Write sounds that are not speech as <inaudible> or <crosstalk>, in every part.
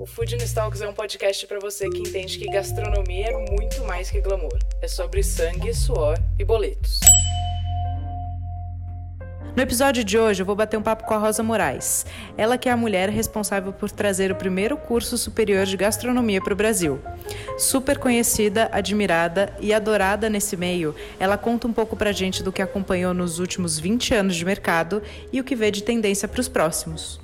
O Food Talks é um podcast para você que entende que gastronomia é muito mais que glamour. É sobre sangue, suor e boletos. No episódio de hoje, eu vou bater um papo com a Rosa Moraes. Ela que é a mulher responsável por trazer o primeiro curso superior de gastronomia para o Brasil. Super conhecida, admirada e adorada nesse meio, ela conta um pouco pra gente do que acompanhou nos últimos 20 anos de mercado e o que vê de tendência para os próximos.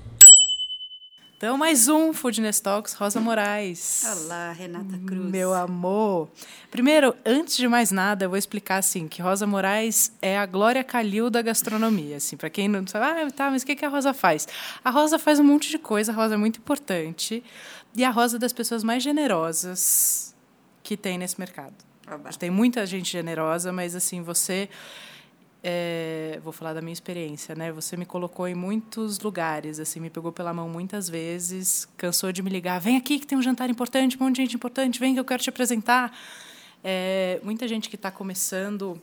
Então, mais um Foodness Talks, Rosa Moraes. Olá, Renata Cruz. Meu amor. Primeiro, antes de mais nada, eu vou explicar assim que Rosa Moraes é a Glória Calil da gastronomia. Assim, para quem não sabe, ah, tá, mas o que, que a Rosa faz? A Rosa faz um monte de coisa, a Rosa é muito importante. E a Rosa é das pessoas mais generosas que tem nesse mercado. Tem muita gente generosa, mas assim, você é, vou falar da minha experiência, né? Você me colocou em muitos lugares, assim, me pegou pela mão muitas vezes, cansou de me ligar, vem aqui que tem um jantar importante, um monte de gente importante, vem que eu quero te apresentar. É, muita gente que está começando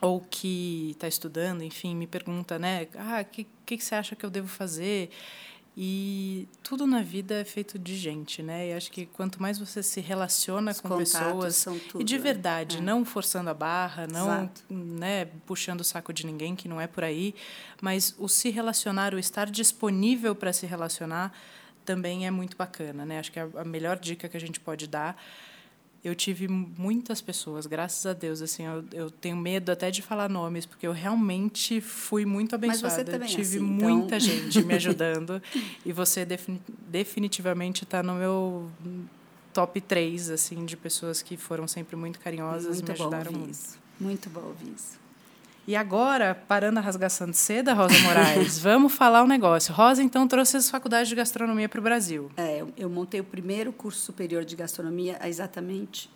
ou que está estudando, enfim, me pergunta, né? Ah, o que, que, que você acha que eu devo fazer? E tudo na vida é feito de gente, né? E acho que quanto mais você se relaciona Os com pessoas tudo, e de né? verdade, é. não forçando a barra, não, Exato. né, puxando o saco de ninguém, que não é por aí, mas o se relacionar, o estar disponível para se relacionar também é muito bacana, né? Acho que é a melhor dica que a gente pode dar eu tive muitas pessoas, graças a Deus, assim, eu, eu tenho medo até de falar nomes, porque eu realmente fui muito abençoada. Mas você também é tive assim, muita então... gente me <laughs> ajudando e você defini definitivamente está no meu top 3, assim, de pessoas que foram sempre muito carinhosas muito e me ajudaram bom muito. Isso. Muito bom ouvir isso. E agora, parando a rasgação de seda, Rosa Moraes, <laughs> vamos falar um negócio. Rosa, então, trouxe as faculdades de gastronomia para o Brasil. É, eu, montei o primeiro curso superior de gastronomia há exatamente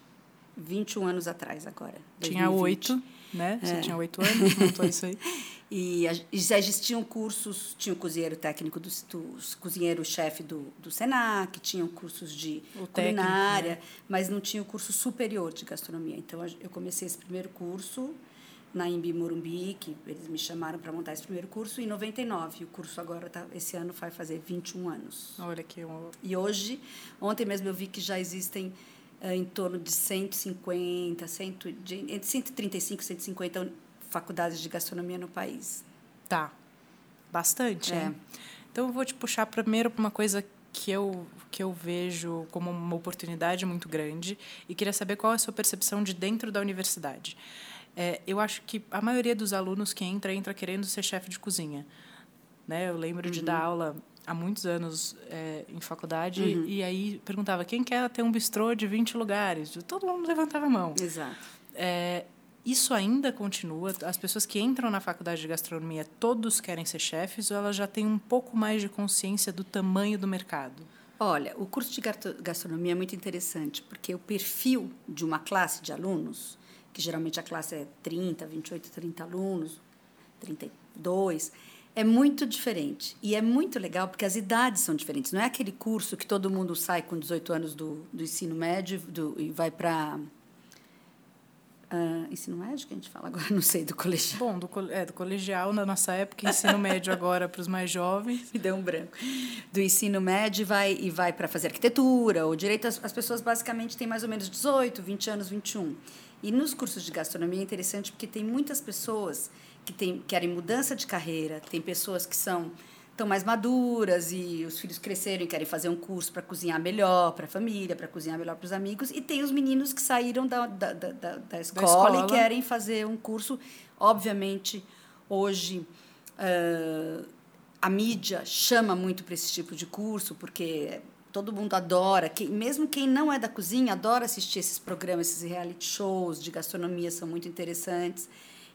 21 anos atrás, agora. Tinha 2020. oito, né? Você É. tinha oito anos, montou isso aí. <laughs> E, já existiam cursos, tinha o cozinheiro técnico, do, do cozinheiro-chefe do, do SENAC, tinham cursos de O técnico, culinária, né? mas não tinha o curso superior de gastronomia. Então, eu comecei esse primeiro curso na Imbi Morumbi, que eles me chamaram para montar esse primeiro curso, em 99. O curso agora, tá, esse ano, vai fazer 21 anos. Olha um, E hoje, ontem mesmo eu vi que já existem eh, em torno de 150, 100, de, entre 135 e 150 faculdades de gastronomia no país. Tá. Bastante, É. hein? Então eu vou te puxar primeiro para uma coisa que eu que eu vejo como uma oportunidade muito grande e queria saber qual é a sua percepção de dentro da universidade. É, eu acho que a maioria dos alunos que entra entra querendo ser chefe de cozinha, né? Eu lembro de dar aula há muitos anos é, em faculdade e aí perguntava quem quer ter um bistrô de 20 lugares. Todo mundo levantava a mão. Exato. É, isso ainda continua? As pessoas que entram na faculdade de gastronomia, todos querem ser chefes ou elas já têm um pouco mais de consciência do tamanho do mercado? Olha, o curso de gastronomia é muito interessante, porque o perfil de uma classe de alunos, que geralmente a classe é 30, 28, 30 alunos, 32, é muito diferente. E é muito legal porque as idades são diferentes. Não é aquele curso que todo mundo sai com 18 anos do, do ensino médio do, e vai para. ensino médio que a gente fala agora? <laughs> Não sei, do colegial. Bom, do, é, do colegial na nossa época, ensino médio agora para os mais jovens. <laughs> Me deu um branco. Do ensino médio e vai, e vai para fazer arquitetura ou direito. As, as pessoas basicamente têm mais ou menos 18, 20 anos, 21. E nos cursos de gastronomia é interessante porque tem muitas pessoas que tem, querem mudança de carreira, tem pessoas que são estão mais maduras e os filhos cresceram e querem fazer um curso para cozinhar melhor para a família, para cozinhar melhor para os amigos. E tem os meninos que saíram da, da, da, da, escola, escola. e querem fazer um curso. Obviamente, hoje ah, a mídia chama muito para esse tipo de curso, porque todo mundo adora, quem, mesmo quem não é da cozinha, adora assistir esses programas, esses reality shows de gastronomia, são muito interessantes.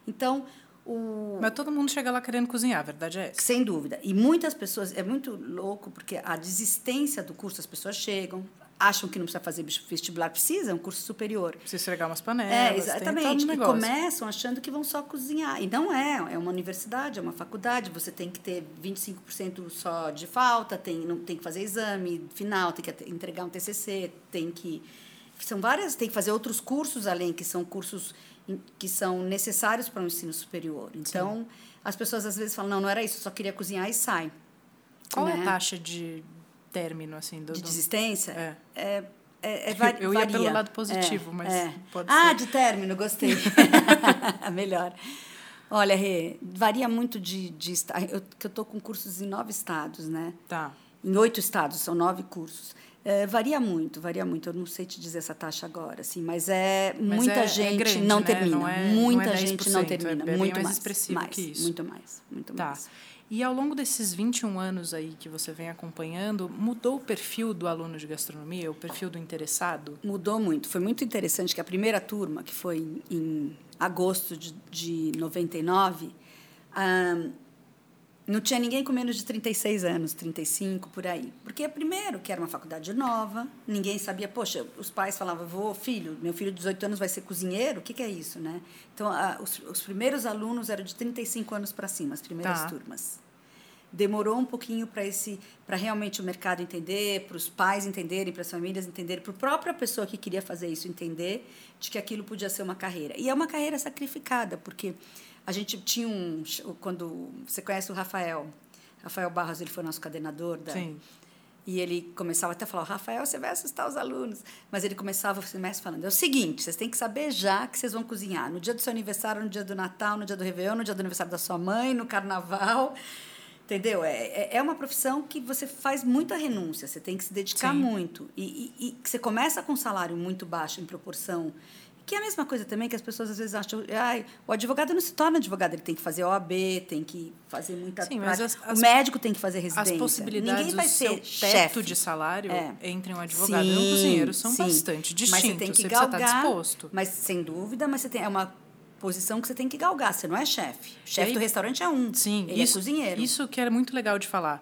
Então, o, Mas todo mundo chega lá querendo cozinhar, a verdade é essa. sem dúvida. E muitas pessoas, é muito louco, porque a desistência do curso, as pessoas chegam, acham que não precisa fazer vestibular, precisa, é um curso superior. Precisa esfregar umas panelas. É, exatamente. um E começam achando que vão só cozinhar. E não é, é uma universidade, é uma faculdade, você tem que ter 25% só de falta, tem, não, tem que fazer exame final, tem que entregar um TCC, tem que... São várias, tem que fazer outros cursos além, que são cursos que são necessários para o ensino superior. Então, as pessoas às vezes falam, não, não era isso, eu só queria cozinhar e sai. Qual é né? a taxa de término, assim, do... De desistência? É. É, é, é vari- <laughs> Eu ia pelo lado positivo, É, mas é. pode Ah, ser. de término, gostei. <laughs> Melhor. Olha, Rê, varia muito de, de eu que eu estou com cursos em nove estados, né? Tá. Em oito estados, são nove cursos. É, varia muito, varia muito. Eu não sei te dizer essa taxa agora, assim, mas é Mas muita é- é gente grande, não né? termina. Não é- não muita é gente não 10%, é termina. muito mais mais. mais. Muito mais, muito Tá. mais. E ao longo desses 21 anos aí que você vem acompanhando, mudou o perfil do aluno de gastronomia, o perfil do interessado? Mudou muito. Foi muito interessante que a primeira turma, que foi em, agosto de, de 99, ah, não tinha ninguém com menos de 36 anos, 35, por aí. Porque, primeiro, que era uma faculdade nova, ninguém sabia. Poxa, os pais falavam, vou, filho, meu filho de 18 anos vai ser cozinheiro? O que, que é isso, né? Então, ah, os, os primeiros alunos eram de 35 anos para cima, as primeiras Tá. turmas demorou um pouquinho para esse para realmente o mercado entender para os pais entenderem para as famílias entenderem para a própria pessoa que queria fazer isso entender de que aquilo podia ser uma carreira e é uma carreira sacrificada porque a gente tinha um quando você conhece o Rafael Rafael Barros ele foi nosso coordenador da Sim. e ele começava até a falar, Rafael, você vai assustar os alunos. Mas ele começava o semestre falando, é o seguinte, vocês têm que saber já que vocês vão cozinhar. No dia do seu aniversário, no dia do Natal, no dia do Réveillon, no dia do aniversário da sua mãe, no Carnaval. Entendeu? É, é- é uma profissão que você faz muita renúncia, você tem que se dedicar Sim. muito. E, e, e você começa com um salário muito baixo em proporção. Que é a mesma coisa também que as pessoas às vezes acham, ai, o advogado não se torna advogado, ele tem que fazer OAB, tem que fazer muita Sim, mas as- as- o médico tem que fazer As residência. possibilidades Ninguém vai ser teto de salário É. entre um advogado e um cozinheiro são sim. bastante distintos. Mas você tem que estar galgar, disposto. Mas sem dúvida, mas você tem é uma posição que você tem que galgar. Você não é chefe. Chefe do restaurante é um. Sim, ele isso, é cozinheiro. Isso que era muito legal de falar.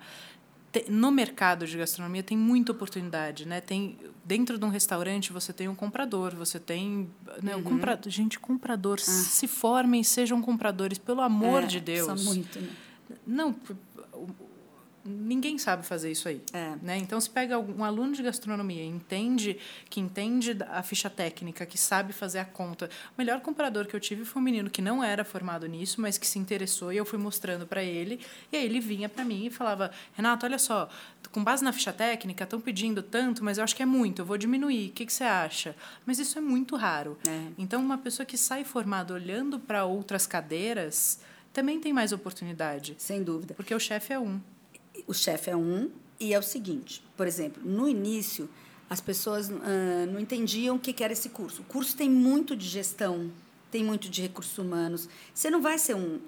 No mercado de gastronomia tem muita oportunidade, né? Tem dentro de um restaurante você tem um comprador, você tem, né, Uhum. um comprador, gente, comprador, se formem, sejam compradores, pelo amor Ah. É, de Deus. São muito, né? Não, ninguém sabe fazer isso aí. É. Né? Então, se pega um aluno de gastronomia, entende que entende a ficha técnica, que sabe fazer a conta. O melhor comprador que eu tive foi um menino que não era formado nisso, mas que se interessou e eu fui mostrando para ele. E aí ele vinha para mim e falava: Renato, olha só, com base na ficha técnica, estão pedindo tanto, mas eu acho que é muito, eu vou diminuir. O que, que você acha? Mas isso é muito raro. É. Então, uma pessoa que sai formada olhando para outras cadeiras também tem mais oportunidade. Sem dúvida. Porque o chefe é um. O chefe é um, e é o seguinte: por exemplo, no início, as pessoas ah, não entendiam o que que era esse curso. O curso tem muito de gestão, tem muito de recursos humanos. Você não vai ser um,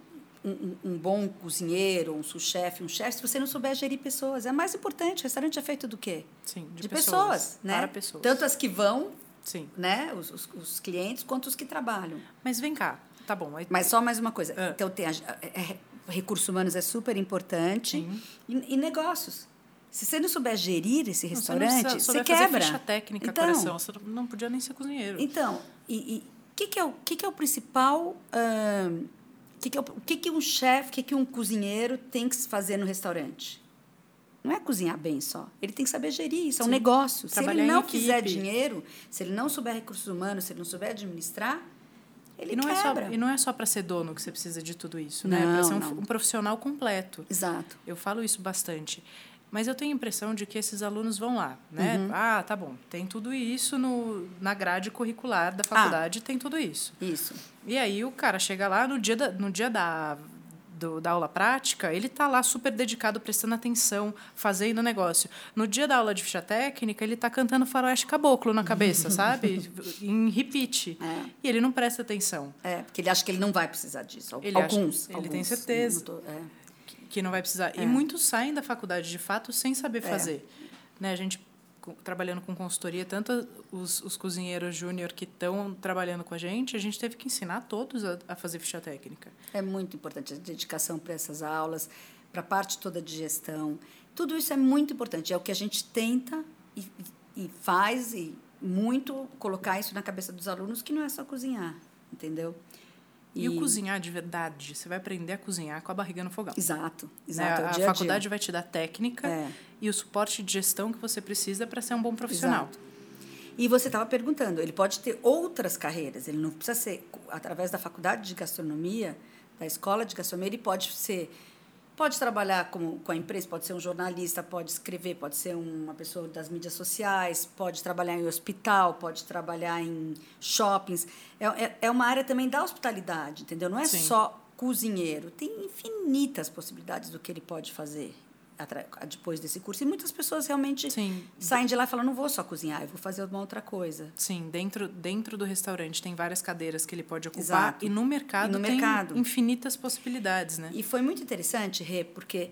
um, um bom cozinheiro, um sous-chefe, um chefe, se você não souber gerir pessoas. É mais importante. O restaurante é feito do quê? Sim, de, De, pessoas, né? Para pessoas. Tanto as que vão, Sim. né, os, os, os clientes, quanto os que trabalham. Mas vem cá, tá bom. aí- Mas só mais uma coisa. Ah. Então, tem a, é- é- recursos humanos é super importante. E, e negócios. Se você não souber gerir esse Não, restaurante, você, não você, souber fazer quebra. ficha técnica, então, coração. Você não podia nem ser cozinheiro. Então, e o que, que, é o que, que é o principal... ahn, que que é o, o que, que um chefe, o que, que um cozinheiro tem que fazer no restaurante? Não é cozinhar bem só. Ele tem que saber gerir isso, é um Sim. negócio. Se Trabalhar ele em não fizer dinheiro, se ele não souber recursos humanos, se ele não souber administrar, ele e não, é quebra. só, e não é só para ser dono que você precisa de tudo isso, né? Não, Para ser um, um profissional completo. Exato. Eu falo isso bastante. Mas eu tenho a impressão de que esses alunos vão lá, né? Uhum. Ah, tá bom. Tem tudo isso no, na grade curricular Ah. da faculdade, tem tudo isso. Isso. E aí o cara chega lá no dia da, no dia da, do- da aula prática, ele tá lá super dedicado, prestando atenção, fazendo o negócio. No dia da aula de ficha técnica, ele tá cantando faroeste caboclo na cabeça, <laughs> sabe? Em repeat. É. E ele não presta atenção. É, porque ele acha que ele não vai precisar disso. Ele acha- alguns. ele alguns. tem certeza. Tô- é. que não vai precisar. E muitos saem da faculdade de fato sem saber fazer. Né? A gente trabalhando com consultoria, tanto os, os cozinheiros júnior que estão trabalhando com a gente, a gente teve que ensinar todos a, a fazer ficha técnica. É muito importante a dedicação para essas aulas, para a parte toda de gestão. Tudo isso é muito importante. É o que a gente tenta e, e faz e muito colocar isso na cabeça dos alunos que não é só cozinhar, entendeu? E, e o cozinhar de verdade, você vai aprender a cozinhar com a barriga no fogão. Exato, Né? exato. é o A, dia faculdade dia. vai te dar técnica É. e o suporte de gestão que você precisa para ser um bom profissional. Exato. E você estava perguntando, ele pode ter outras carreiras, ele não precisa ser através da faculdade de gastronomia, da escola de gastronomia, ele pode ser pode trabalhar com, com a empresa, pode ser um jornalista, pode escrever, pode ser uma pessoa das mídias sociais, pode trabalhar em hospital, pode trabalhar em shoppings. É, é, é uma área também da hospitalidade, entendeu? Não é Sim. só cozinheiro, tem infinitas possibilidades do que ele pode fazer depois desse curso. E muitas pessoas realmente Sim. saem de lá e falam, não vou só cozinhar, eu vou fazer uma outra coisa. Sim, dentro, dentro do restaurante tem várias cadeiras que ele pode ocupar Exato. e no mercado E no tem mercado. infinitas possibilidades, né? E foi muito interessante, Rê, porque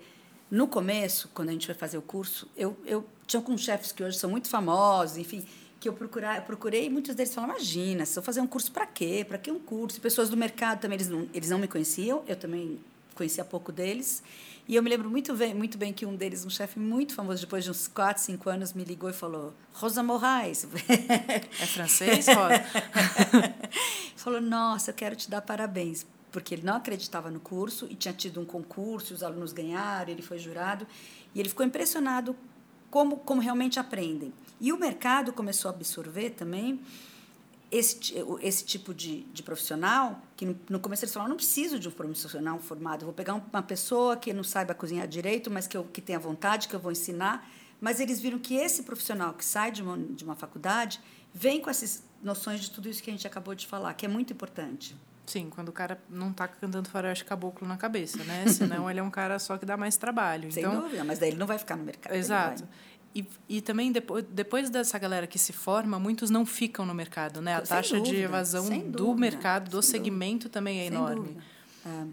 no começo, quando a gente foi fazer o curso, eu, eu tinha alguns chefes que hoje são muito famosos, enfim, que eu, procurar, eu procurei e muitos deles falaram, imagina, se eu fazer um curso para quê? Para que um curso? E pessoas do mercado também, eles não, eles não me conheciam, eu também conhecia pouco deles. E eu me lembro muito bem, muito bem que um deles, um chefe muito famoso, depois de uns 4, 5 anos, me ligou e falou, Rosa Moraes. É francês, Rosa? <laughs> falou: Nossa, eu quero te dar parabéns. Porque ele não acreditava no curso e tinha tido um concurso, os alunos ganharam, ele foi jurado. E ele ficou impressionado como, como realmente aprendem. E o mercado começou a absorver também esse, esse tipo de, de profissional, que no, no começo eles falaram, não preciso de um profissional formado, vou pegar um- uma pessoa que não saiba cozinhar direito, mas que, eu, que tenha vontade, que eu vou ensinar. Mas eles viram que esse profissional que sai de uma, de uma faculdade vem com essas noções de tudo isso que a gente acabou de falar, que é muito importante. Sim, quando o cara não tá cantando faroeste caboclo na cabeça, né? Senão ele é um cara só que dá mais trabalho. <laughs> Sem então, dúvida, mas daí ele não vai ficar no mercado. Exato. E, e também, depois, depois dessa galera que se forma, muitos não ficam no mercado, né? A Sem taxa de dúvida, evasão sem do dúvida, mercado, do segmento também é enorme. dúvida. É,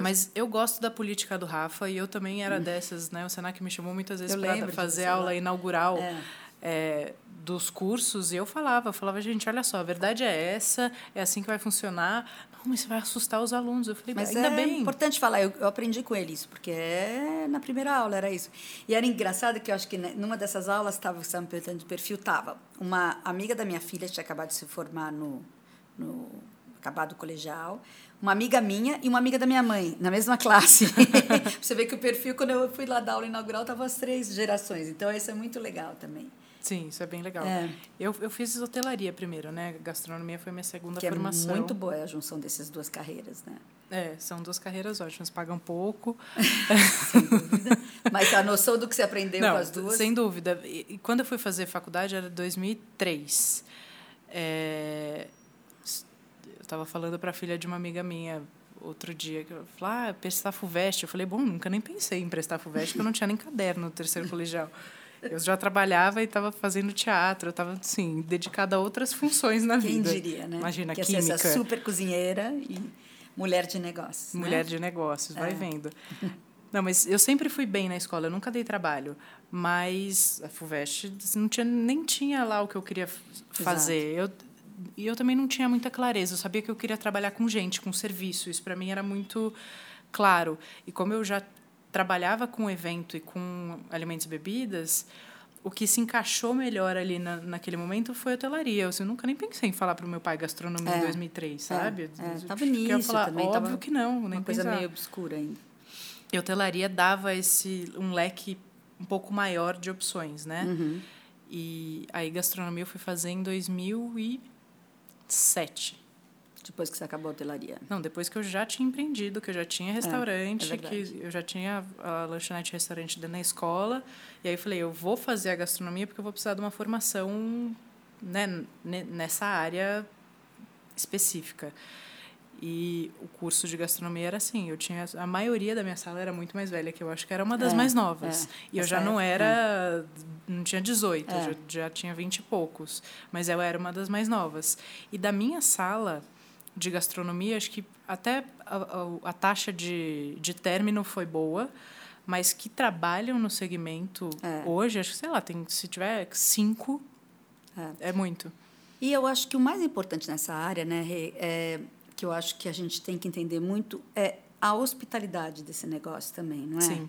Mas eu gosto da política do Rafa e eu também era dessas, né? O Senac me chamou muitas vezes para de fazer aula lá. inaugural É. é, dos cursos e eu falava, falava, gente, olha só, a verdade é essa, é assim que vai funcionar. Não, mas você vai assustar os alunos. Eu falei, Mas ainda é bem. importante falar, eu, eu aprendi com ele isso, porque é, na primeira aula era isso. E era engraçado que eu acho que né, numa dessas aulas, estava, estava me perguntando de perfil, estava uma amiga da minha filha, que tinha acabado de se formar no, no acabado o colegial, uma amiga minha e uma amiga da minha mãe, na mesma classe. <laughs> você vê que o perfil, quando eu fui lá dar aula inaugural, estavam as três gerações. Então, isso é muito legal também. Sim, isso é bem legal. É. Eu, eu fiz hotelaria primeiro, né? Gastronomia foi minha segunda Que formação. é muito boa a junção dessas duas carreiras, né? É, são duas carreiras ótimas, pagam pouco. <laughs> Mas a noção do que você aprendeu Não, com as duas. sem dúvida. E, e quando eu fui fazer faculdade era 2003. É, eu estava falando para a filha de uma amiga minha outro dia que eu falei, ah, prestar FUVEST. Eu falei, bom, nunca nem pensei em prestar FUVEST, porque eu não tinha nem caderno no terceiro colegial. <laughs> Eu já trabalhava e estava fazendo teatro, eu estava assim, dedicada a outras funções na Quem vida. diria, né? Imagina, que química. Essa super cozinheira e mulher de negócios. né? Mulher de negócios, vai É. vendo. <laughs> Não, mas eu sempre fui bem na escola, eu nunca dei trabalho. Mas a FUVEST não tinha, nem tinha lá o que eu queria fazer. Eu, e eu também não tinha muita clareza. Eu sabia que eu queria trabalhar com gente, com serviço. Isso para mim era muito claro. E como eu já trabalhava com evento e com alimentos e bebidas, o que se encaixou melhor ali na, naquele momento foi a hotelaria. Eu, assim, eu nunca nem pensei em falar para o meu pai gastronomia em É, 2003, sabe? É, Eu tava fiquei a início falar, também. Óbvio que não, nem Uma coisa pensar. meio obscura ainda. E hotelaria dava esse um leque um pouco maior de opções, né? Uhum. E aí gastronomia eu fui fazer em 2007. Depois que você acabou a hotelaria. Não, depois que eu já tinha empreendido, que eu já tinha restaurante, é verdade. que eu já tinha a lanchonete e restaurante dentro da escola. E aí eu falei, eu vou fazer a gastronomia porque eu vou precisar de uma formação né, ne- nessa área específica. E o curso de gastronomia era assim, eu tinha a maioria da minha sala era muito mais velha que eu, acho que era uma das É, mais novas. é. E eu já não era, não tinha 18, É. já, já tinha 20 e poucos, mas eu era uma das mais novas. E da minha sala de gastronomia, acho que até a, a, a taxa de, de término foi boa, mas que trabalham no segmento É. hoje, acho que, sei lá, tem, se tiver cinco, É. é muito. E eu acho que o mais importante nessa área, né, Rê, é, que eu acho que a gente tem que entender muito, é a hospitalidade desse negócio também, não é? Sim.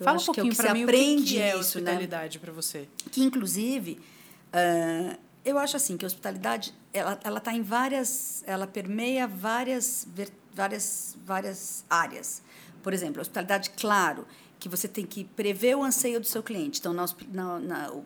Eu Fala um é pouquinho para mim o que, que é isso, né? hospitalidade para você. que inclusive Uh, eu acho assim que a hospitalidade ela ela está em várias, ela permeia várias várias várias áreas. Por exemplo, a hospitalidade, claro, que você tem que prever o anseio do seu cliente. Então, na, na, na o,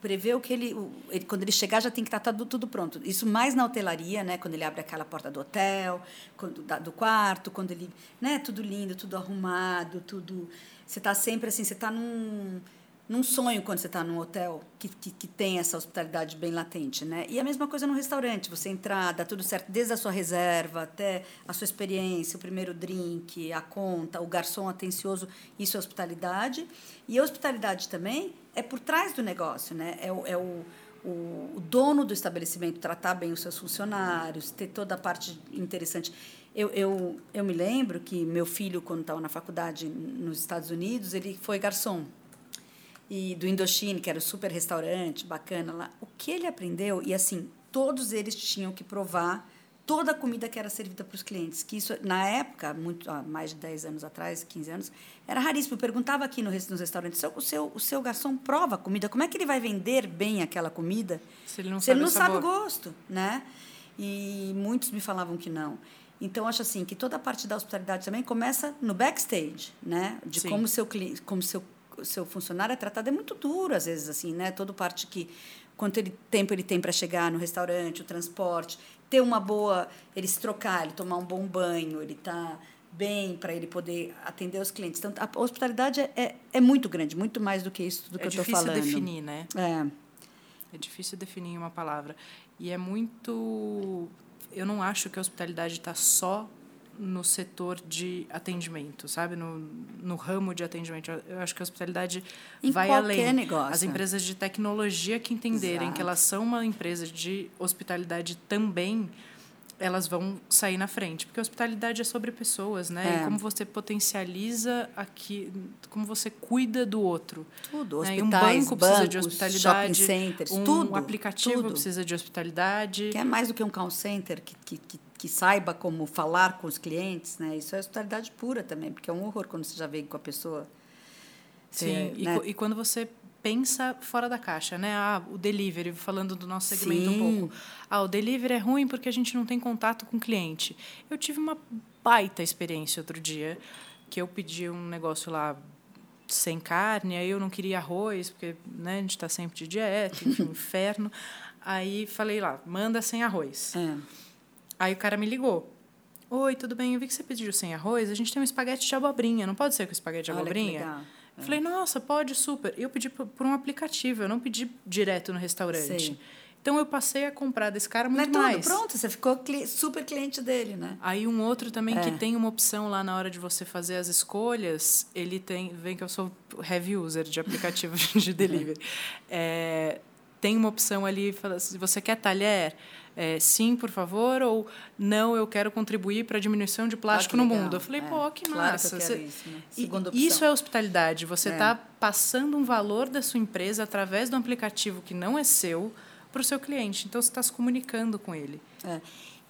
prever o que ele, o, ele, quando ele chegar já tem que estar tá tudo, tudo pronto. Isso mais na hotelaria, né, quando ele abre aquela porta do hotel, quando, da, do quarto, quando ele, né, tudo lindo, tudo arrumado, tudo. Você está sempre assim, você está num num sonho quando você está num hotel que, que, que, tem essa hospitalidade bem latente, né? E a mesma coisa no restaurante, você entrar, dá tudo certo, desde a sua reserva até a sua experiência, o primeiro drink, a conta, o garçom atencioso, isso é hospitalidade. E a hospitalidade também é por trás do negócio, né? É o, é o, o, o dono do estabelecimento tratar bem os seus funcionários, ter toda a parte interessante. Eu, eu, eu me lembro que meu filho, quando estava na faculdade nos Estados Unidos, ele foi garçom e do Indochine, que era o super restaurante bacana lá. O que ele aprendeu, e assim, todos eles tinham que provar toda a comida que era servida para os clientes. Que isso, na época, muito, há mais de 10 anos atrás, 15 anos, era raríssimo. Eu perguntava aqui no, nos restaurantes, o seu, o seu garçom prova a comida, como é que ele vai vender bem aquela comida se ele não, se sabe, ele não o sabe o gosto? Né? E muitos me falavam que não. Então, acho assim que toda a parte da hospitalidade também começa no backstage, né? De Sim. como seu cliente, como seu seu funcionário é tratado é muito duro às vezes assim, né? Toda parte que quanto ele, tempo ele tem para chegar no restaurante, o transporte, ter uma boa, ele se trocar, ele tomar um bom banho, ele tá bem para ele poder atender os clientes. Então, a hospitalidade é, é, é muito grande, muito mais do que isso tudo que é eu estou falando. É difícil definir, né? É. É difícil definir uma palavra. E é muito. Eu não acho que a hospitalidade está só no setor de atendimento, sabe? No, no ramo de atendimento. Eu acho que a hospitalidade em vai além. Negócio. As empresas de tecnologia que entenderem Exato. que elas são uma empresa de hospitalidade também, elas vão sair na frente. Porque a hospitalidade é sobre pessoas, né? É. E como você potencializa aqui, como você cuida do outro. Tudo. Né? Hospitais, um banco bancos, precisa de hospitalidade. Shopping centers, um tudo. aplicativo tudo. precisa de hospitalidade. Que é mais do que um call center que, que, que que saiba como falar com os clientes, né? Isso é hospitalidade pura também, porque é um horror quando você já vem com a pessoa. Sim, e, né? e, quando você pensa fora da caixa, né? Ah, o delivery, falando do nosso segmento Sim. um pouco. Ah, o delivery é ruim porque a gente não tem contato com o cliente. Eu tive uma baita experiência outro dia, que eu pedi um negócio lá sem carne, aí eu não queria arroz, porque né, a gente está sempre de dieta, enfim, <laughs> inferno. Aí falei lá, manda sem arroz. É. Aí o cara me ligou. Oi, tudo bem? Eu vi que você pediu sem arroz. A gente tem um espaguete de abobrinha. Não pode ser com espaguete de Olha abobrinha? Eu falei, nossa, pode, super. Eu pedi por, por um aplicativo, eu não pedi direto no restaurante. Sei. Então eu passei a comprar desse cara muito Não é mais. Tudo, pronto, você ficou super cliente dele, né? Aí um outro também É. que tem uma opção lá na hora de você fazer as escolhas, ele tem, vem que eu sou heavy user de aplicativo <laughs> de delivery. <laughs> É, tem uma opção ali, fala, se você quer talher, é, sim, por favor, ou não, eu quero contribuir para a diminuição de plástico Ah, no mundo. Eu falei, É, pô, que claro massa. que Você- isso, né? E isso é hospitalidade. Você É. está passando um valor da sua empresa através de um aplicativo que não é seu para o seu cliente. Então, você está se comunicando com ele. É.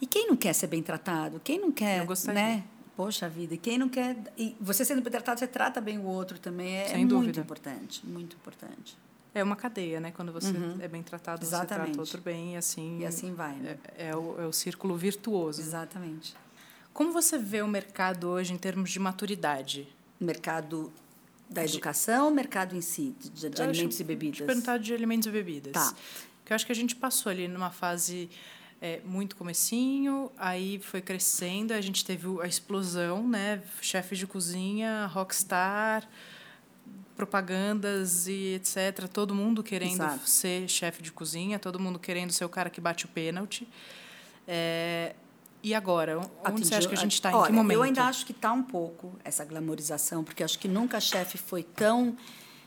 E quem não quer ser bem tratado? Quem não quer, né? Poxa vida, e quem não quer... E você sendo bem tratado, você trata bem o outro também. É, Sem é muito dúvida. importante, muito importante. É uma cadeia, né? Quando você Uhum. é bem tratado, você Exatamente. trata outro bem e assim... E assim vai, né? É, é o, é o círculo virtuoso. Exatamente. Como você vê o mercado hoje em termos de maturidade? Mercado da educação, mercado em si, de, de alimentos acho- e bebidas. Te perguntar de alimentos e bebidas. Tá. Porque eu acho que a gente passou ali numa fase é, muito comecinho, aí foi crescendo, a gente teve a explosão, né? Chefe de cozinha, rockstar, propagandas e etc. Todo mundo querendo Exato. ser chefe de cozinha, todo mundo querendo ser o cara que bate o pênalti. É, e agora, onde você acha que a gente está? Em que momento? Eu ainda acho que está um pouco essa glamorização, porque acho que nunca chefe foi tão.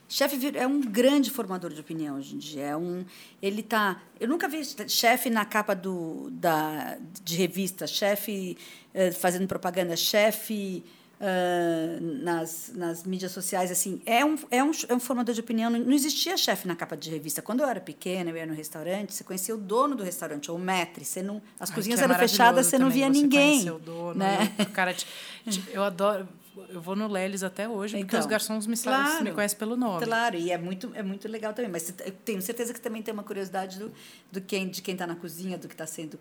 Chefe é um grande formador de opinião hoje em dia. É um, ele tá. Eu nunca vi chefe na capa do, da, de revista, chefe eh, fazendo propaganda, chefe ah, nas, nas mídias sociais. assim é um, é, um, é um formador de opinião. Não existia chefe na capa de revista. Quando eu era pequena, eu ia no restaurante, você conhecia o dono do restaurante, ou o maître. Você não, as Ai, cozinhas é eram fechadas, você não via você ninguém. O dono, né? e o cara te- te- eu adoro eu vou no Lelis até hoje, porque Então, os garçons me, claro. sabem, me conhecem pelo nome. Claro, e é muito, é muito legal também. Mas eu tenho certeza que também tem uma curiosidade do, do quem, de quem está na cozinha, do que está sendo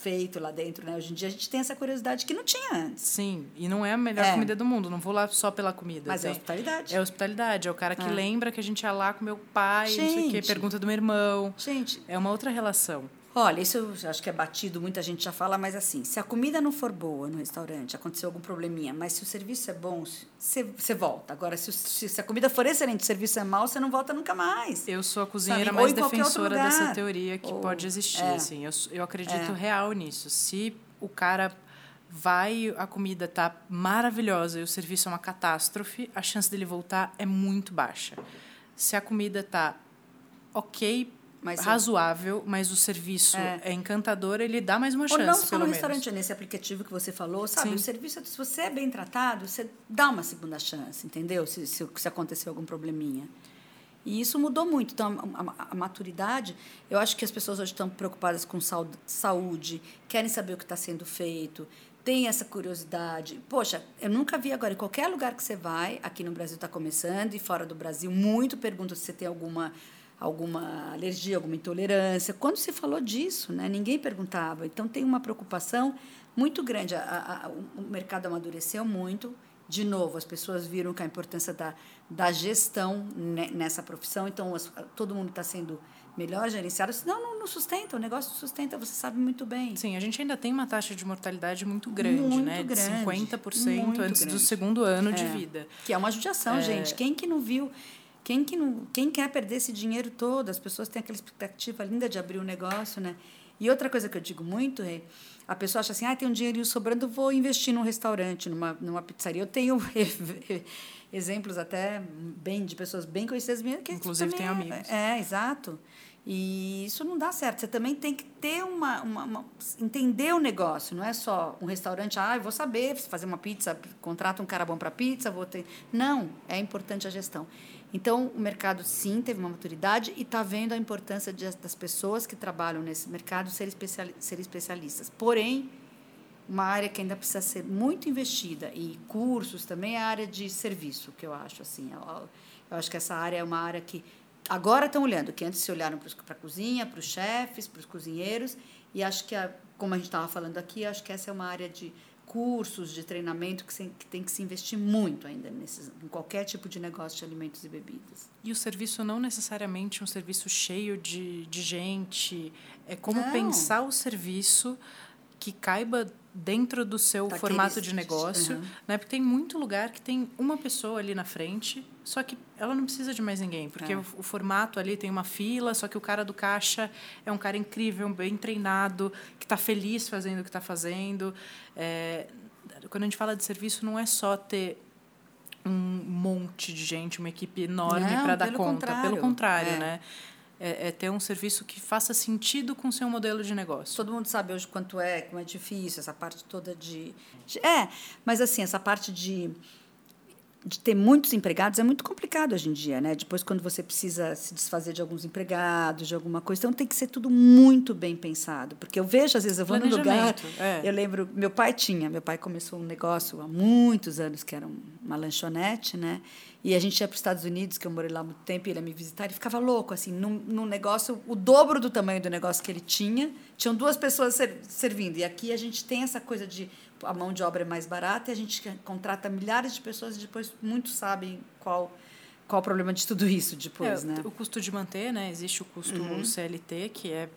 feito lá dentro. Né? Hoje em dia a gente tem essa curiosidade que não tinha antes. Sim, e não é a melhor É. comida do mundo. Não vou lá só pela comida. Mas é hospitalidade. É hospitalidade. É o cara que É. lembra que a gente ia lá com meu pai, não sei o quê, Gente. pergunta do meu irmão. Gente, É uma outra relação. Olha, isso acho que é batido, muita gente já fala, mas assim, se a comida não for boa no restaurante, aconteceu algum probleminha, mas se o serviço é bom, você, volta. Agora, se, o- se, a comida for excelente, o serviço é mau, você não volta nunca mais. Eu sou a cozinheira Sabe? Mais defensora dessa teoria que Ou- pode existir. é. Assim. Eu, eu acredito É. real nisso. Se o cara vai, a comida tá maravilhosa e o serviço é uma catástrofe, a chance dele voltar é muito baixa. Se a comida tá ok, Mas- razoável, mas o serviço É. é. encantador, ele dá mais uma Ou chance, não só no menos. restaurante, nesse aplicativo que você falou, sabe? Sim. O serviço, se você é bem tratado, você dá uma segunda chance, entendeu? Se, se, se acontecer algum probleminha. E isso mudou muito. Então, a, a- a maturidade, eu acho que as pessoas hoje estão preocupadas com saúde, querem saber o que está sendo feito, tem essa curiosidade. Poxa, eu nunca vi agora, em qualquer lugar que você vai, aqui no Brasil está começando, e fora do Brasil, muito pergunta se você tem alguma alguma alergia, alguma intolerância. Quando se falou disso, né, ninguém perguntava. Então tem uma preocupação muito grande. A, a, o mercado amadureceu muito. De novo, as pessoas viram que a importância da, da gestão ne- nessa profissão. Então as, todo mundo está sendo melhor gerenciado. Senão não, não sustenta, o negócio não sustenta, você sabe muito bem. Sim, a gente ainda tem uma taxa de mortalidade muito grande, Muito né? grande, De 50% muito antes do grande. segundo ano de É. vida. Que é uma judiação, gente. Quem que não viu? Quem, que não, quem quer perder esse dinheiro todo? As pessoas têm aquela expectativa linda de abrir um negócio, né? E outra coisa que eu digo muito é, a pessoa acha assim, ah, tem um dinheirinho sobrando, vou investir num restaurante, numa, numa pizzaria. Eu tenho <laughs> exemplos até bem de pessoas bem conhecidas minhas que Inclusive, tem é- amigos. É, exato. E isso não dá certo. Você também tem que ter uma, uma, uma- entender o negócio. Não é só um restaurante, ah, eu vou saber fazer uma pizza, contrata um cara bom para pizza, vou ter. Não, é importante a gestão. Então, o mercado sim teve uma maturidade e está vendo a importância de, das pessoas que trabalham nesse mercado serem especiali ser especialistas. Porém, uma área que ainda precisa ser muito investida e cursos também é a área de serviço, que eu acho assim. Eu, eu acho que essa área é uma área que agora estão olhando, que antes se olharam para a cozinha, para os chefes, para os cozinheiros, e acho que, a, como a gente estava falando aqui, acho que essa é uma área de cursos, de treinamento que, se, que tem que se investir muito ainda nesses, em qualquer tipo de negócio de alimentos e bebidas. E o serviço não necessariamente um serviço cheio de, de gente. É como Não. pensar o serviço que caiba dentro do seu Daqueles- formato de negócio. Uhum. Né? Porque tem muito lugar que tem uma pessoa ali na frente, só que ela não precisa de mais ninguém. Porque É. o, o formato ali tem uma fila, só que o cara do caixa é um cara incrível, bem treinado, que está feliz fazendo o que está fazendo. É, quando a gente fala de serviço, não é só ter um monte de gente, uma equipe enorme para dar pelo conta. contrário. Pelo contrário, É. né? É, é ter um serviço que faça sentido com o seu modelo de negócio. Todo mundo sabe hoje quanto é, como é difícil, essa parte toda de. de- é, mas assim, essa parte de, de ter muitos empregados é muito complicado hoje em dia, né? Depois, quando você precisa se desfazer de alguns empregados, de alguma coisa, então tem que ser tudo muito bem pensado. Porque eu vejo, às vezes, eu vou no lugar. É. Eu lembro, meu pai tinha, meu pai começou um negócio há muitos anos, que era um- uma lanchonete, né? E a gente ia para os Estados Unidos, que eu morei lá há muito tempo, e ele ia me visitar, e ficava louco, assim, num, num negócio, o dobro do tamanho do negócio que ele tinha, tinham duas pessoas ser- servindo. E aqui a gente tem essa coisa de a mão de obra é mais barata, e a gente contrata milhares de pessoas e depois muitos sabem qual, qual o problema de tudo isso depois, É, né? O custo de manter, né? Existe o custo Uhum. CLT, que é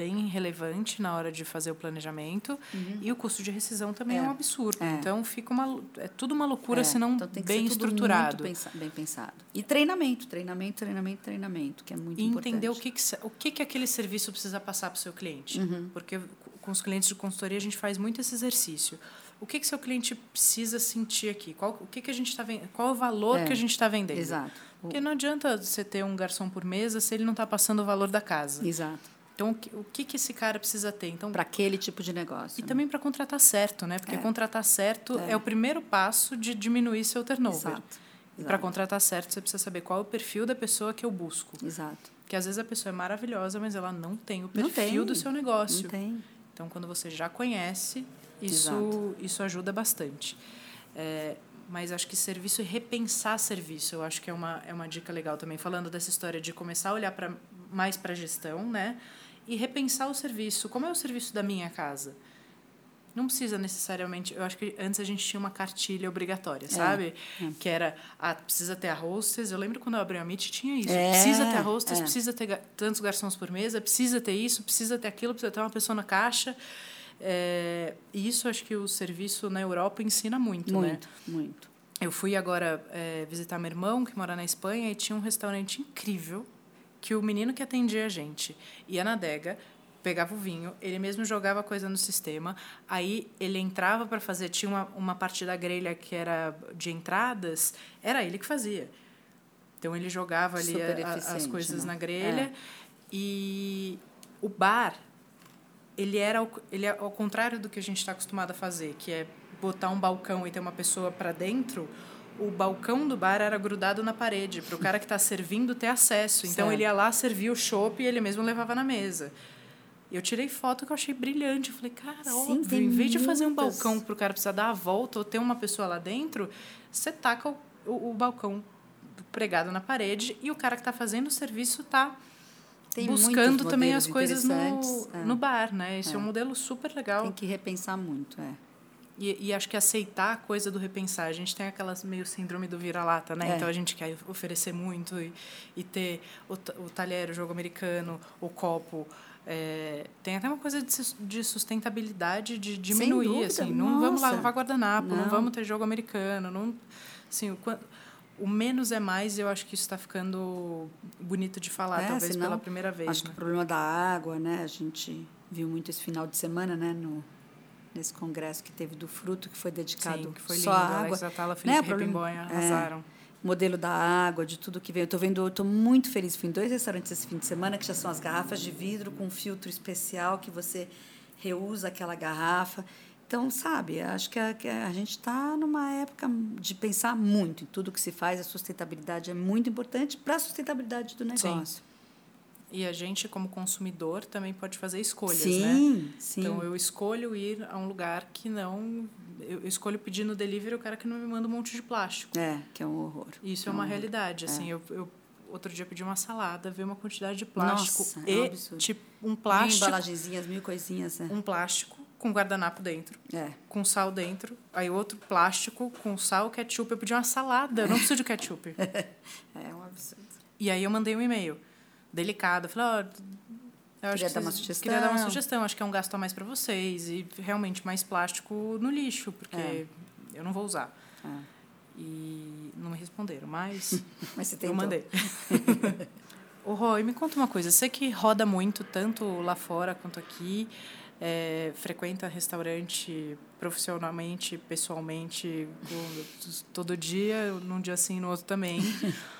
bem relevante na hora de fazer o planejamento, e o custo de rescisão também é, Uhum. É. um absurdo. É. Então fica uma é tudo uma loucura É, se não então bem estruturado. Pensa- bem pensado. E treinamento, treinamento, treinamento, treinamento, que é muito E importante. entender o que, que o que, que aquele serviço precisa passar para o seu cliente. Uhum. Porque com os clientes de consultoria a gente faz muito esse exercício. O que que seu cliente precisa sentir aqui? Qual o que que a gente está? Qual o valor É, que a gente está vendendo? Exato. Porque não adianta você ter um garçom por mesa se ele não está passando o valor da casa. Exato. Então o que, que esse cara precisa ter? Então Para aquele tipo de negócio. e também para contratar certo, né? Porque É. contratar certo É. é. o primeiro passo de diminuir seu turnover. Exato. E para contratar certo, você precisa saber qual é o perfil da pessoa que eu busco. Exato. Porque às vezes a pessoa é maravilhosa, mas ela não tem o perfil tem. do seu negócio. Não tem. Então, quando você já conhece, isso, Exato. isso ajuda bastante. É, mas acho que serviço e repensar serviço, eu acho que é uma, é uma dica legal também, falando dessa história de começar a olhar pra, mais para a gestão, né? E repensar o serviço. Como é o serviço da minha casa? Não precisa necessariamente. Eu acho que antes a gente tinha uma cartilha obrigatória, é, sabe? É. Que era, ah, precisa ter a hostess. Eu lembro quando eu abri a Meet tinha isso. É, precisa ter a hostess, é. precisa ter tantos garçons por mesa, precisa ter isso, precisa ter aquilo, precisa ter uma pessoa na caixa. É, isso acho que o serviço na Europa ensina muito, muito né? Muito, muito. Eu fui agora é, visitar meu irmão, que mora na Espanha, e tinha um restaurante incrível que o menino que atendia a gente ia na adega, pegava o vinho, ele mesmo jogava coisa no sistema, aí ele entrava para fazer, tinha uma, uma parte da grelha que era de entradas, era ele que fazia. Então ele jogava ali a, as coisas né? na grelha é. e o bar ele era ele é ao contrário do que a gente está acostumado a fazer, que é botar um balcão e ter uma pessoa para dentro o balcão do bar era grudado na parede para o cara que está servindo ter acesso. Então certo. ele ia lá, servia o chopp e ele mesmo levava na mesa. Eu tirei foto que eu achei brilhante. Eu falei, cara, Sim, óbvio, em vez de fazer um balcão para o cara precisar dar a volta ou ter uma pessoa lá dentro, você taca o, o, o balcão pregado na parede e o cara que está fazendo o serviço está buscando também as coisas no, é. no bar, né? Esse é. é um modelo super legal. Tem que repensar muito, é. E, e, acho que aceitar a coisa do repensar. A gente tem aquelas meio síndrome do vira-lata, né? É. Então a gente quer oferecer muito e, e ter o, o talher, o jogo americano, o copo. É, tem até uma coisa de, de sustentabilidade, de diminuir, assim. Não nossa. vamos lavar guardanapo, não. não vamos ter jogo americano, não... Assim, o, o menos é mais, eu acho que isso está ficando bonito de falar, é, talvez senão, pela primeira vez. Acho né? que o problema da água, né? A gente viu muito esse final de semana, né? No, nesse congresso que teve do fruto, que foi dedicado Sim, que foi só lindo. à água. Atala, Felipe né? Repembonha, arrasaram. É, modelo da água, de tudo que veio. Estou vendo, estou muito feliz. Fui em dois restaurantes esse fim de semana que já são as garrafas de vidro com um filtro especial que você reusa aquela garrafa. Então, sabe, acho que a, que a gente está numa época de pensar muito em tudo que se faz. A sustentabilidade é muito importante para a sustentabilidade do negócio. Sim. E a gente, como consumidor, também pode fazer escolhas, sim, né? Sim. Então, eu escolho ir a um lugar que não. Eu escolho pedir no delivery o cara que não me manda um monte de plástico. É, que é um horror. Isso é, é uma realidade. Assim, é. eu, eu outro dia pedi uma salada, veio uma quantidade de plástico. Nossa, e, é um tipo, um plástico. Mil embalagenzinhas, mil coisinhas. É. Um plástico com guardanapo dentro. É. Com sal dentro. Aí outro plástico com sal, ketchup. Eu pedi uma salada, eu não preciso de ketchup. <laughs> é um absurdo. E aí eu mandei um e-mail delicado. Eu falei, oh, eu queria dar uma sugestão. Queria dar uma sugestão. Acho que é um gasto a mais para vocês. E realmente mais plástico no lixo, porque é. eu não vou usar. É. E não me responderam, mas, <laughs> mas eu mandei. <laughs> Ô, Roy, me conta uma coisa. Você que roda muito, tanto lá fora quanto aqui, é, frequenta restaurante profissionalmente, pessoalmente, todo dia, num dia assim, no outro também. <laughs>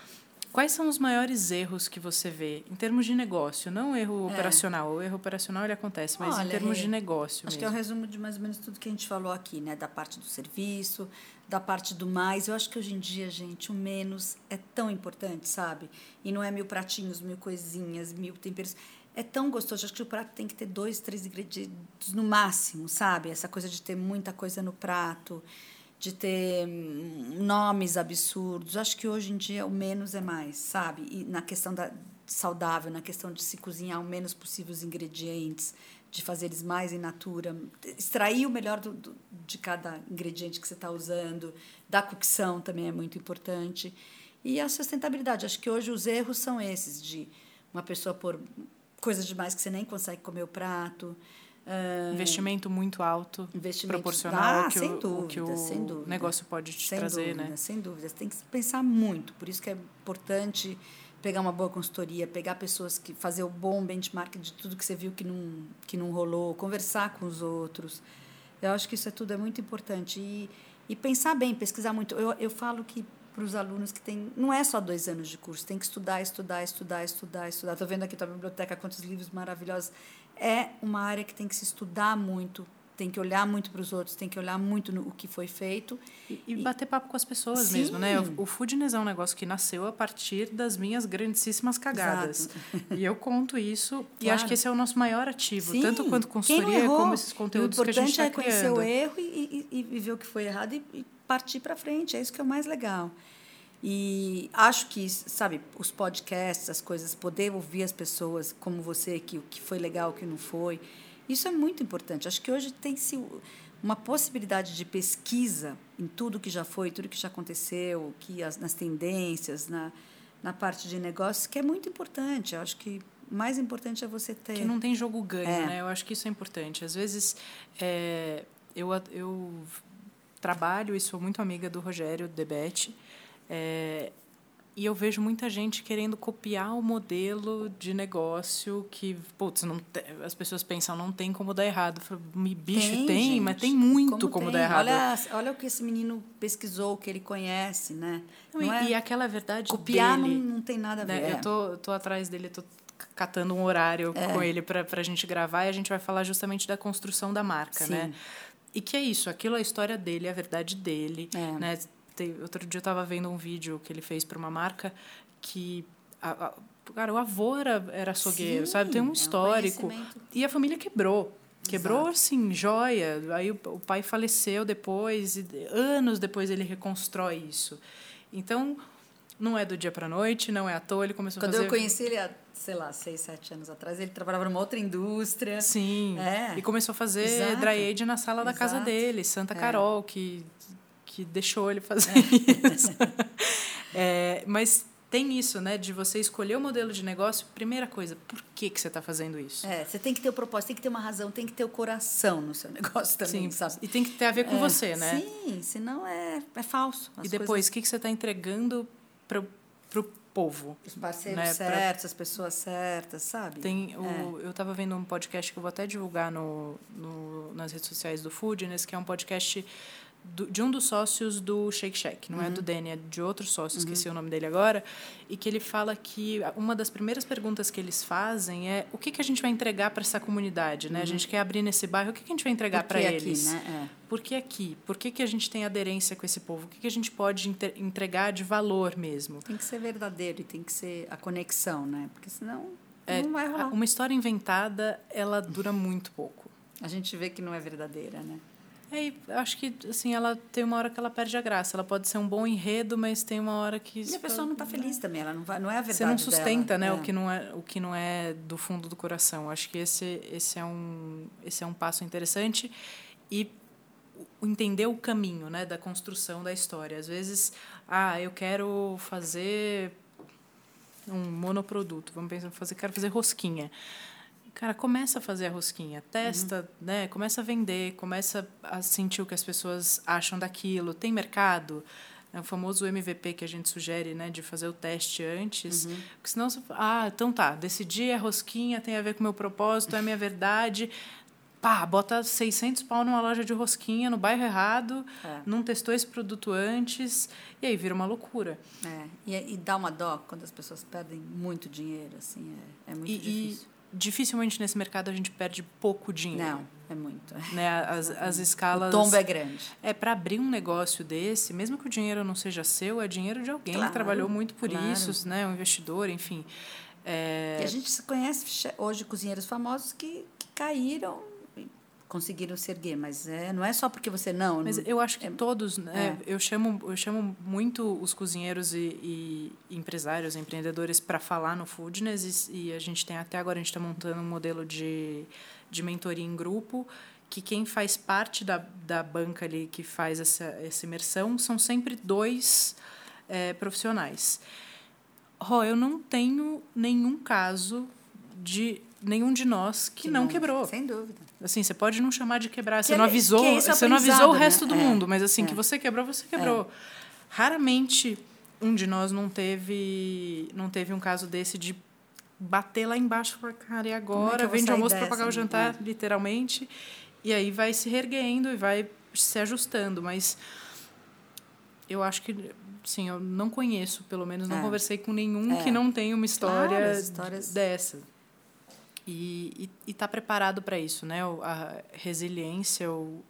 Quais são os maiores erros que você vê em termos de negócio, não erro é. operacional. O erro operacional ele acontece, mas Olha, em termos de negócio. Acho mesmo. que é o um resumo de mais ou menos tudo que a gente falou aqui, né? Da parte do serviço, da parte do mais. Eu acho que hoje em dia, gente, o menos é tão importante, sabe? E não é mil pratinhos, mil coisinhas, mil temperos. É tão gostoso. Acho que o prato tem que ter dois, três ingredientes no máximo, sabe? Essa coisa de ter muita coisa no prato de ter hum, nomes absurdos. Acho que hoje em dia o menos é mais, sabe? E na questão da saudável, na questão de se cozinhar o menos possível os ingredientes, de fazer eles mais in natura, extrair o melhor do, do, de cada ingrediente que você está usando, da cocção também é muito importante. E a sustentabilidade. Acho que hoje os erros são esses, de uma pessoa pôr coisas demais que você nem consegue comer o prato, Uh, investimento muito alto, proporcional ah, que sem o, dúvida, que o dúvida, negócio pode te trazer, dúvida, né? Sem dúvida, tem que pensar muito. Por isso que é importante pegar uma boa consultoria, pegar pessoas que fazer o bom benchmark de tudo que você viu que não que não rolou, conversar com os outros. Eu acho que isso é tudo é muito importante e, e pensar bem, pesquisar muito. Eu, eu falo que para os alunos que tem não é só dois anos de curso, tem que estudar, estudar, estudar, estudar, estudar. Estou vendo aqui a biblioteca quantos livros maravilhosos é uma área que tem que se estudar muito, tem que olhar muito para os outros, tem que olhar muito no o que foi feito. E, e bater papo com as pessoas Sim. mesmo, né? O, o Foodness é um negócio que nasceu a partir das minhas grandíssimas cagadas. Exato. E eu conto isso claro. e acho que esse é o nosso maior ativo, Sim. tanto quanto consultoria como esses conteúdos que a gente está criando. O importante é conhecer o erro e, e, e ver o que foi errado e, e partir para frente. É isso que é o mais legal. E acho que, sabe, os podcasts, as coisas, poder ouvir as pessoas como você, que o que foi legal, o que não foi, isso é muito importante. Acho que hoje tem-se uma possibilidade de pesquisa em tudo que já foi, tudo que já aconteceu, que as, nas tendências, na, na parte de negócios, que é muito importante. Eu acho que mais importante é você ter. Que não tem jogo ganho, é. né? Eu acho que isso é importante. Às vezes, é, eu, eu trabalho e sou muito amiga do Rogério Debete. É, e eu vejo muita gente querendo copiar o modelo de negócio que, putz, não te, as pessoas pensam, não tem como dar errado. Falo, bicho, tem, tem mas tem muito como, como dar errado. Olha, olha o que esse menino pesquisou, que ele conhece, né? Não, não e, é, e aquela verdade Copiar dele, não, não tem nada a né, ver. Né? Eu tô, tô atrás dele, tô catando um horário é. com ele para a gente gravar e a gente vai falar justamente da construção da marca, né? Sim. né? E que é isso, aquilo é a história dele, é a verdade dele, é. né? Outro dia eu estava vendo um vídeo que ele fez para uma marca que a, a, cara, o avô era, era açougueiro, Sim, sabe? Tem um histórico. É um e a família quebrou. Quebrou, Exato. assim, joia. Aí o, o pai faleceu depois, e anos depois ele reconstrói isso. Então, não é do dia para noite, não é à toa. Ele começou Quando a fazer. Quando eu conheci ele há, sei lá, seis, sete anos atrás, ele trabalhava numa outra indústria. Sim. É. E começou a fazer Exato. dry age na sala da casa dele, Santa é. Carol, que que deixou ele fazer é. isso. <laughs> é, mas tem isso, né? De você escolher o modelo de negócio. Primeira coisa, por que, que você está fazendo isso? É, você tem que ter o propósito, tem que ter uma razão, tem que ter o coração no seu <laughs> negócio também, Sim, sabe? E tem que ter a ver com é, você, né? Sim, senão é, é falso. e depois, coisas... o que, que você está entregando para o povo? Os parceiros né? certos, pra... as pessoas certas, sabe? Tem o, é. Eu estava vendo um podcast que eu vou até divulgar no, no, nas redes sociais do Foodness, que é um podcast do, de um dos sócios do Shake Shack, não uhum. é do. Danny, é de outros sócios, uhum. esqueci o nome dele agora, e que ele fala que uma das primeiras perguntas que eles fazem é o que, que a gente vai entregar para essa comunidade, né? Uhum. A gente quer abrir nesse bairro, o que, que a gente vai entregar para eles? Né? É. Por que aqui? Por que, que a gente tem aderência com esse povo? O que, que a gente pode entregar de valor mesmo? Tem que ser verdadeiro e tem que ser a conexão, né? Porque senão é, não vai rolar. Uma história inventada, ela dura muito pouco. A gente vê que não é verdadeira, né? É, acho que assim, ela tem uma hora que ela perde a graça. Ela pode ser um bom enredo, mas tem uma hora que. E a pessoa não está feliz também, ela não, vai, não é a verdade. Você não sustenta, dela. né, é. o que não é o que não é do fundo do coração. Acho que esse esse é um esse é um passo interessante e entender o caminho, né, da construção da história. Às vezes, ah, eu quero fazer um monoproduto, vamos pensar, fazer, quero fazer rosquinha. Cara, começa a fazer a rosquinha, testa, uhum. né? Começa a vender, começa a sentir o que as pessoas acham daquilo. Tem mercado? É o famoso MVP que a gente sugere, né, de fazer o teste antes. Uhum. Porque senão você ah, então tá, decidi é rosquinha, tem a ver com o meu propósito, é a minha <laughs> verdade. Pá, bota 600 pau numa loja de rosquinha no bairro errado, é. não testou esse produto antes, e aí vira uma loucura. É, e, e dá uma dó quando as pessoas perdem muito dinheiro, assim, é, é muito e, difícil. E, dificilmente nesse mercado a gente perde pouco dinheiro. Não, é muito. Né? As, <laughs> as escalas. O tombo é grande. É para abrir um negócio desse, mesmo que o dinheiro não seja seu, é dinheiro de alguém claro, que trabalhou muito por claro. isso, né? Um investidor, enfim. É... E a gente conhece hoje cozinheiros famosos que, que caíram conseguiram se erguer, mas é, não é só porque você não. Mas eu acho que é, todos, né, é. eu chamo eu chamo muito os cozinheiros e, e empresários, empreendedores para falar no Foodness e, e, a gente tem até agora a gente está montando um modelo de, de mentoria em grupo que quem faz parte da, da banca ali que faz essa, essa imersão são sempre dois é, profissionais. Oh, eu não tenho nenhum caso de nenhum de nós que, que não, não, quebrou. Sem dúvida. Assim, você pode não chamar de quebrar, você não avisou, é você não avisou o resto né? do é, mundo, mas assim, é. que você quebrou, você quebrou. É. Raramente um de nós não teve não teve um caso desse de bater lá embaixo e falar, cara, e agora? Vende almoço para pagar o jantar, é. literalmente. E aí vai se reerguendo e vai se ajustando, mas eu acho que sim, eu não conheço, pelo menos não é. conversei com nenhum é. que não tenha uma história claro, dessa e estar tá preparado para isso, né? A resiliência, o,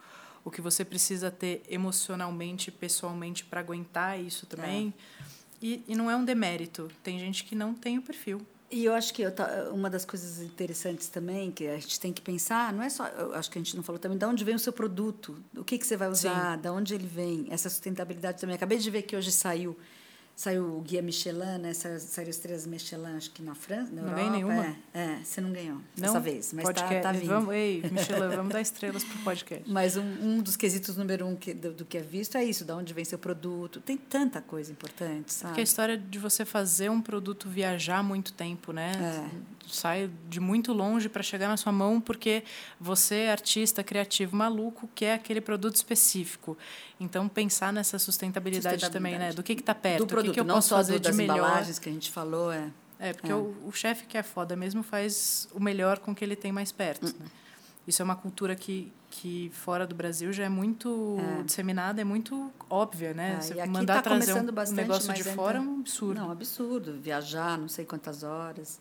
o que você precisa ter emocionalmente, pessoalmente para aguentar isso também. É. E, e não é um demérito. Tem gente que não tem o perfil. E eu acho que eu, uma das coisas interessantes também que a gente tem que pensar, não é só, acho que a gente não falou também, de onde vem o seu produto, o que, que você vai usar, Sim. de onde ele vem, essa sustentabilidade também. Acabei de ver que hoje saiu saiu o guia Michelin, né? Saiu estrelas Michelin, acho que na França, na não Europa. nenhuma. É, é, você não ganhou não? dessa vez, mas podcast. tá, tá vindo. Vamos, ei, <laughs> Michelin, vamos dar estrelas pro podcast. Mas um, um dos quesitos número um que, do, do, que é visto é isso, de onde vem seu produto. Tem tanta coisa importante, sabe? Porque a história de você fazer um produto viajar muito tempo, né? É. Sai de muito longe para chegar na sua mão, porque você, artista, criativo, maluco, quer aquele produto específico. Então, pensar nessa sustentabilidade, sustentabilidade. também, né? Do que está perto, do produto, o que, que eu não posso só fazer do, de das melhor. embalagens que a gente falou, é. É, porque é. o, o chefe que é foda mesmo faz o melhor com o que ele tem mais perto. Né? Isso é uma cultura que, que fora do Brasil já é muito é. disseminada, é muito óbvia, né? É, Você e aqui mandar tá trazer um, bastante, um negócio de fora é um absurdo. Não, absurdo. Viajar não sei quantas horas.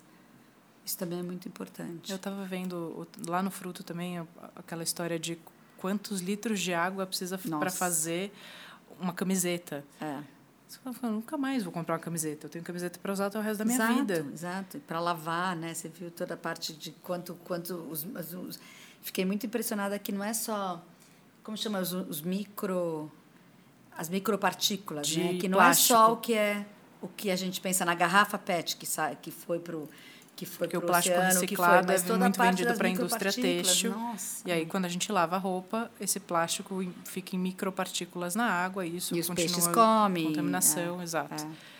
Isso também é muito importante. Eu estava vendo lá no Fruto também aquela história de quantos litros de água precisa para fazer uma camiseta. É. Você fala, nunca mais vou comprar uma camiseta. Eu tenho camiseta para usar até o resto da minha exato, vida. Exato. Para lavar, né? Você viu toda a parte de quanto, quanto os, os, Fiquei muito impressionada que não é só como chama os, os micro as micropartículas, de né? Que não plástico. é só o que é o que a gente pensa na garrafa PET que sai, que foi pro que foi Porque o plástico oceano, reciclado foi, é muito vendido para a indústria têxtil. Nossa. E aí, quando a gente lava a roupa, esse plástico fica em micropartículas na água e isso E os continua peixes comem. contaminação, é, exato. é.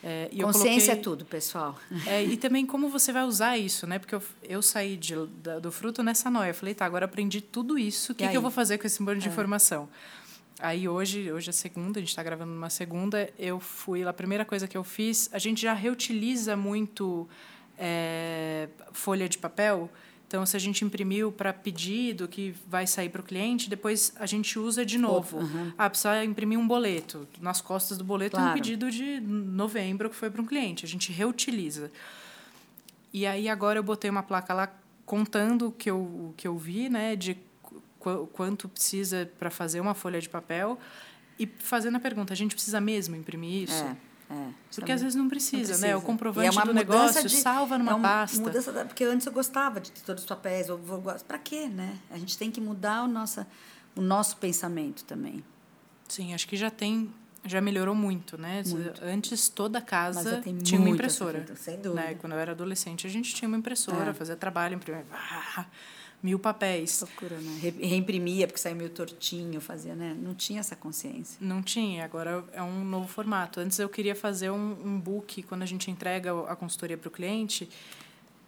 É, e Consciência coloquei, é tudo, pessoal. É, e também como você vai usar isso, né? Porque eu, eu saí de, da, do fruto nessa noia. Eu falei, tá, agora aprendi tudo isso. O que, que eu vou fazer com esse bando de É. informação? Aí hoje, hoje é segunda, a gente está gravando numa segunda. Eu fui, a primeira coisa que eu fiz, a gente já reutiliza muito é, folha de papel. Então, se a gente imprimiu para pedido que vai sair para o cliente, depois a gente usa de novo. Uhum. Ah, precisa imprimir um boleto. Nas costas do boleto um Claro. pedido de novembro que foi para um cliente. A gente reutiliza. E aí agora eu botei uma placa lá contando o que eu, o que eu vi, né, de qu quanto precisa para fazer uma folha de papel e fazendo a pergunta, a gente precisa mesmo imprimir isso? É, é. Porque às vezes não precisa, Não né? O precisa. comprovante E é uma do negócio de- salva numa é uma pasta. Mudança da- porque antes eu gostava de todos os papéis. Eu para quê, né? A gente tem que mudar o, nossa, o nosso pensamento também. Sim, acho que já tem, já melhorou muito, né? Muito. Antes toda casa tinha uma impressora. sem dúvida. Né? Quando eu era adolescente, a gente tinha uma impressora, É. fazia trabalho, imprimia ah, mil papéis. Loucura, né? Re- Reimprimia, porque saía meio tortinho, fazia, né? Não tinha essa consciência. Não tinha, agora é um novo formato. Antes eu queria fazer um, um book, quando a gente entrega a consultoria para o cliente,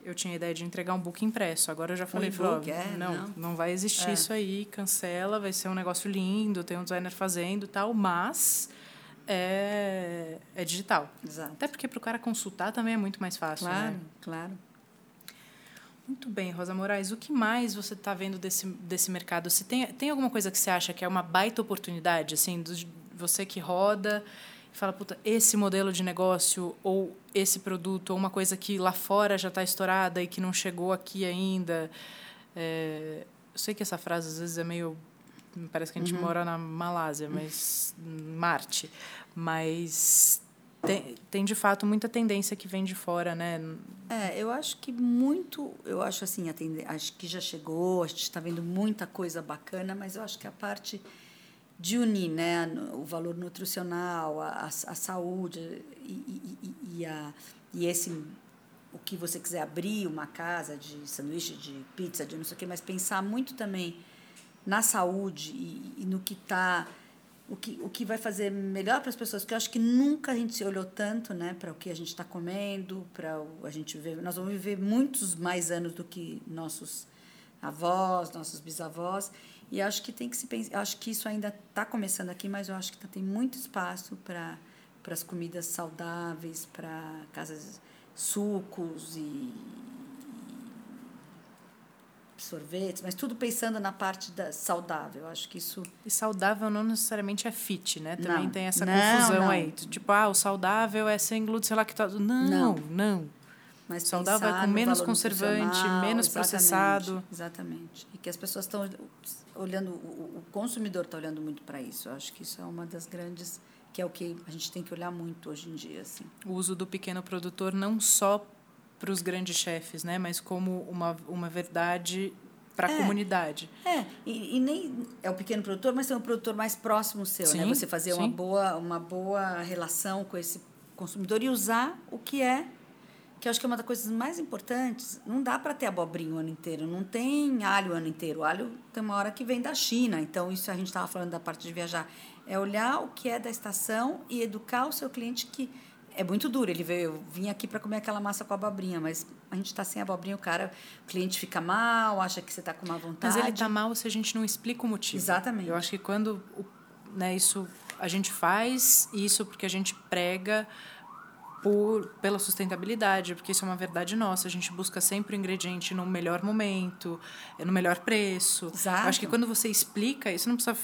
eu tinha a ideia de entregar um book impresso. Agora eu já falei, ó, e-book, é, não, não. não vai existir É. isso aí, cancela, vai ser um negócio lindo, tem um designer fazendo tal, mas é, é digital. Exato. Até porque para o cara consultar também é muito mais fácil. Claro, Né? claro. Muito bem, Rosa Moraes. O que mais você está vendo desse, desse mercado? Se tem, tem alguma coisa que você acha que é uma baita oportunidade, assim, do, você que roda e fala, puta, esse modelo de negócio ou esse produto ou uma coisa que lá fora já está estourada e que não chegou aqui ainda. É, eu sei que essa frase às vezes é meio parece que a gente mora na Malásia, mas Marte, mas tem, tem de fato muita tendência que vem de fora, né? É, eu acho que muito, eu acho assim, acho que já chegou, a gente está vendo muita coisa bacana, mas eu acho que a parte de unir né, o valor nutricional, a, a, a saúde e, e- e a, e esse o que você quiser abrir uma casa de sanduíche, de pizza, de não sei o quê, mas pensar muito também na saúde e, e no que está o que, o que vai fazer melhor para as pessoas, porque eu acho que nunca a gente se olhou tanto né, para o que a gente está comendo, para a gente viver. Nós vamos viver muitos mais anos do que nossos avós, nossos bisavós, e acho que tem que se pensar. Acho que isso ainda está começando aqui, mas eu acho que tá, tem muito espaço para para as comidas saudáveis, para casas sucos e sorvetes, mas tudo pensando na parte da saudável. Acho que isso E saudável não necessariamente é fit, né? Também Não. tem essa Não, confusão não. aí. Tipo, ah, o saudável é sem glúten, sem lactose. Não, não. Não. Mas Saudável é com no menos conservante, menos exatamente, processado. Exatamente. E que as pessoas estão olhando, o, o consumidor está olhando muito para isso. Eu acho que isso é uma das grandes, que é o que a gente tem que olhar muito hoje em dia. Assim. O uso do pequeno produtor não só para os grandes chefes, né? Mas como uma, uma verdade para a É. comunidade. É, e, e nem é o pequeno produtor, mas tem um produtor mais próximo seu, né? Sim, Você fazer uma boa, uma boa relação com esse consumidor e usar o que é, que eu acho que é uma das coisas mais importantes. Não dá para ter abobrinha o ano inteiro, não tem alho o ano inteiro. O alho tem uma hora que vem da China, então isso a gente estava falando da parte de viajar. É olhar o que é da estação e educar o seu cliente que é muito duro. Ele veio, eu vim aqui para comer aquela massa com abobrinha, mas a gente está sem abobrinha, o cara, o cliente fica mal, acha que você está com má vontade. Mas ele está mal se a gente não explica o motivo. Exatamente. Eu acho que quando né, isso a gente faz isso porque a gente prega por, pela sustentabilidade, porque isso é uma verdade nossa. A gente busca sempre o ingrediente no melhor momento, no melhor preço. Exato. Eu acho que quando você explica, isso não precisa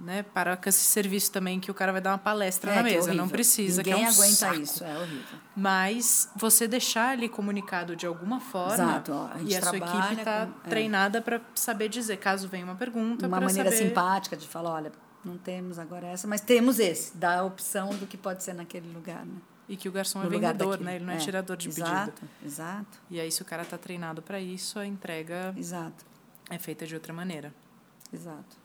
né, parar com esse serviço também que o cara vai dar uma palestra É, na que é mesa. não precisa, Ninguém que é um aguenta saco. isso, é horrível. Mas você deixar ali comunicado de alguma forma Exato, ó, a gente e a sua equipe está com- é. treinada para saber dizer, caso venha uma pergunta, Uma para maneira saber... simpática de falar, olha, não temos agora essa, mas temos esse, dá a opção do que pode ser naquele lugar, né? E que o garçom No é vendedor, né? Ele não é, tirador de exato, pedido. Exato, E aí, se o cara está treinado para isso, a entrega exato, é feita de outra maneira. exato.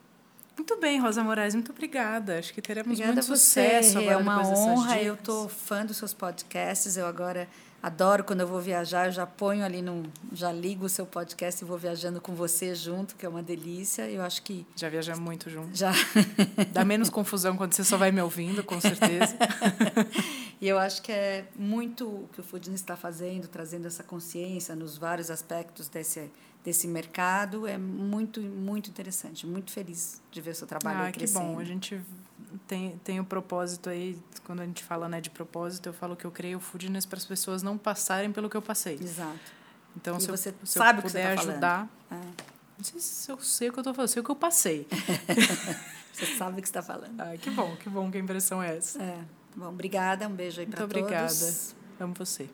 Muito bem, Rosa Moraes, muito obrigada. Acho que teremos Obrigada muito a você, sucesso Rê, agora é uma honra, eu tô fã dos seus podcasts, eu agora adoro quando eu vou viajar, eu já ponho ali no, já ligo o seu podcast e vou viajando com você junto, que é uma delícia, eu acho que Já viajamos muito juntos. já... <laughs> Dá menos confusão quando você só vai me ouvindo, com certeza. <laughs> E eu acho que é muito o que o Foodness está fazendo, trazendo essa consciência nos vários aspectos desse, desse mercado. É muito, muito interessante. Muito feliz de ver o seu trabalho ah, que crescendo. bom. A gente tem, tem o propósito aí, quando a gente fala né, de propósito, eu falo que eu criei o Foodness para as pessoas não passarem pelo que eu passei. Exato. Então, E se, você eu, se sabe eu que puder tá ajudar... É, Não sei se eu sei o que eu estou falando, sei o que eu passei. <laughs> <laughs> você sabe o que está falando. Ah, que bom, que bom que a impressão é essa. É. Bom, obrigada. Um beijo aí Muito para todos. obrigada. Amo você.